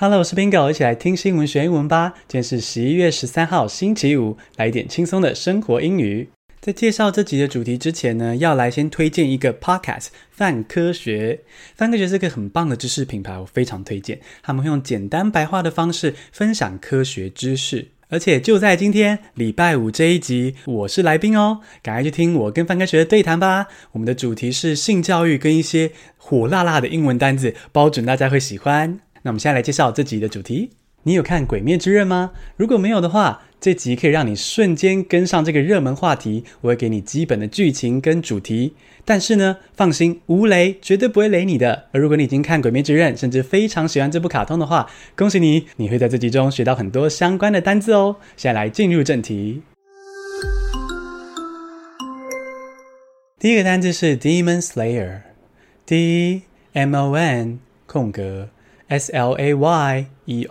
Hello，我是 Bingo，一起来听新闻学英文吧。今天是十一月十三号，星期五，来一点轻松的生活英语。在介绍这集的主题之前呢，要来先推荐一个 Podcast，范科学。范科学是个很棒的知识品牌，我非常推荐。他们会用简单白话的方式分享科学知识，而且就在今天礼拜五这一集，我是来宾哦，赶快去听我跟范科学的对谈吧。我们的主题是性教育跟一些火辣辣的英文单字，包准大家会喜欢。那我们现在来介绍这集的主题。你有看《鬼灭之刃》吗？如果没有的话，这集可以让你瞬间跟上这个热门话题。我会给你基本的剧情跟主题，但是呢，放心，无雷，绝对不会雷你的。而如果你已经看《鬼灭之刃》，甚至非常喜欢这部卡通的话，恭喜你，你会在这集中学到很多相关的单字哦。现在来进入正题。第一个单字是 Demon Slayer，D M O N 空格。S L A Y E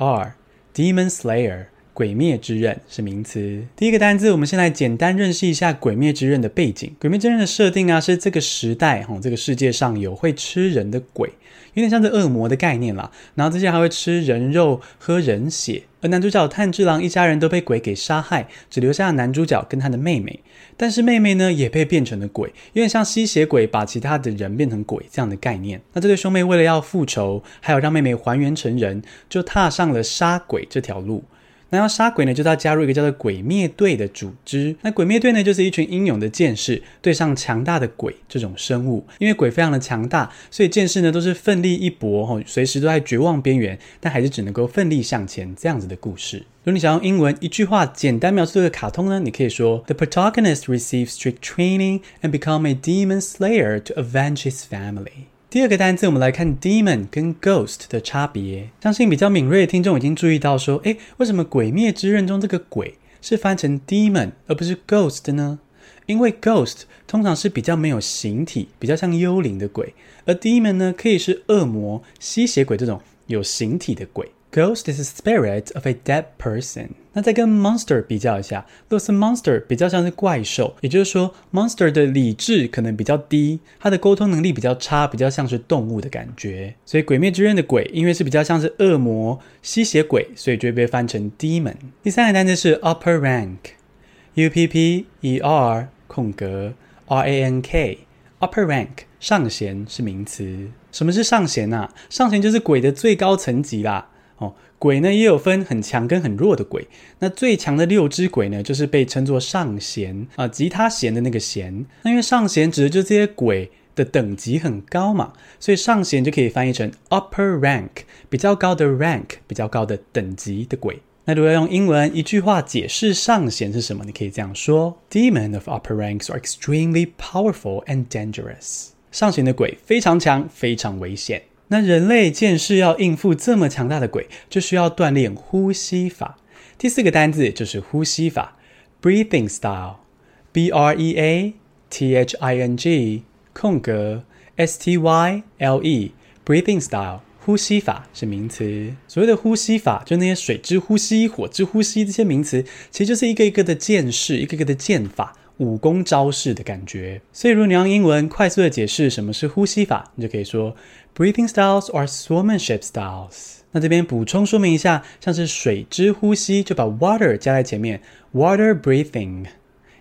Demon Slayer，鬼灭之刃是名词。第一个单字，我们先来简单认识一下鬼灭之刃的背景。鬼灭之刃的设定啊，是这个时代，哈，这个世界上有会吃人的鬼。有点像是恶魔的概念啦，然后这些还会吃人肉、喝人血。而男主角炭治郎一家人都被鬼给杀害，只留下男主角跟他的妹妹。但是妹妹呢，也被变成了鬼，有点像吸血鬼把其他的人变成鬼这样的概念。那这对兄妹为了要复仇，还有让妹妹还原成人，就踏上了杀鬼这条路。那要杀鬼呢，就是要加入一个叫做鬼灭队的组织。那鬼灭队呢，就是一群英勇的剑士对上强大的鬼这种生物。因为鬼非常的强大，所以剑士呢都是奋力一搏，吼，随时都在绝望边缘，但还是只能够奋力向前这样子的故事。如果你想用英文一句话简单描述这个卡通呢，你可以说：The protagonist receives strict training and become a demon slayer to avenge his family. 第二个单词，我们来看 demon 跟 ghost 的差别。相信比较敏锐的听众已经注意到，说，诶，为什么《鬼灭之刃》中这个鬼是翻成 demon 而不是 ghost 呢？因为 ghost 通常是比较没有形体，比较像幽灵的鬼，而 demon 呢，可以是恶魔、吸血鬼这种有形体的鬼。Ghost is a spirit of a dead person。那再跟 monster 比较一下，若是 monster 比较像是怪兽，也就是说 monster 的理智可能比较低，它的沟通能力比较差，比较像是动物的感觉。所以《鬼灭之刃》的鬼因为是比较像是恶魔、吸血鬼，所以就会被翻成 demon。第三个单词是 upper rank，U P P E R 空格 R A N K，upper rank 上弦是名词。什么是上弦啊？上弦就是鬼的最高层级啦。哦，鬼呢也有分很强跟很弱的鬼。那最强的六只鬼呢，就是被称作上弦啊，吉他弦的那个弦。那因为上弦指的就是这些鬼的等级很高嘛，所以上弦就可以翻译成 upper rank，比较高的 rank，比较高的等级的鬼。那如果要用英文一句话解释上弦是什么，你可以这样说：Demon of upper ranks are extremely powerful and dangerous。上弦的鬼非常强，非常危险。那人类剑士要应付这么强大的鬼，就需要锻炼呼吸法。第四个单字就是呼吸法，breathing style，b r e a t h i n g 空格 s t y l e，breathing style 呼吸法是名词。所谓的呼吸法，就那些水之呼吸、火之呼吸这些名词，其实就是一个一个的剑士，一个一个的剑法。武功招式的感觉，所以如果你用英文快速的解释什么是呼吸法，你就可以说 Breathing styles are swordsmanship styles。那这边补充说明一下，像是水之呼吸就把 water 加在前面，water breathing；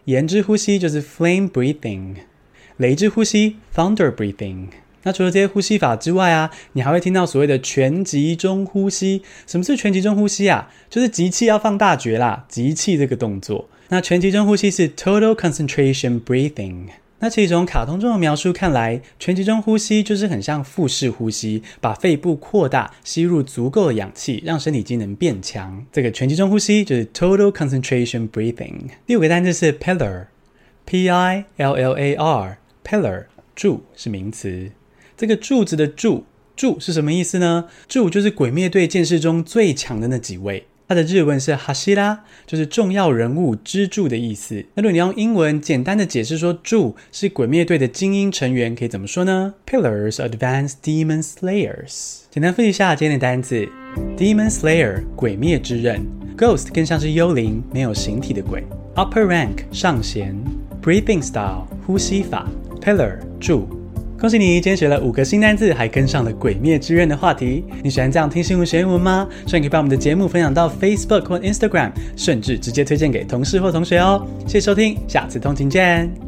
炎之呼吸就是 flame breathing；雷之呼吸 thunder breathing。那除了这些呼吸法之外啊，你还会听到所谓的全集中呼吸。什么是全集中呼吸啊？就是集气要放大绝啦，集气这个动作。那全集中呼吸是 total concentration breathing。那其实从卡通中的描述看来，全集中呼吸就是很像腹式呼吸，把肺部扩大，吸入足够的氧气，让身体机能变强。这个全集中呼吸就是 total concentration breathing。第五个单词是 pillar，p i l l a r，pillar 柱是名词。这个柱子的柱柱是什么意思呢？柱就是鬼灭队剑士中最强的那几位。它的日文是哈希拉，就是重要人物、支柱的意思。那如果你用英文简单的解释说柱是鬼灭队的精英成员，可以怎么说呢？Pillars advanced demon slayers。简单复习一下今天的单词：Demon Slayer 鬼灭之刃；Ghost 更像是幽灵，没有形体的鬼；Upper rank 上弦；Breathing style 呼吸法；Pillar 柱。恭喜你，今天学了五个新单字，还跟上了《鬼灭之刃》的话题。你喜欢这样听新闻学英文吗？欢迎可以把我们的节目分享到 Facebook 或 Instagram，甚至直接推荐给同事或同学哦。谢谢收听，下次通勤见。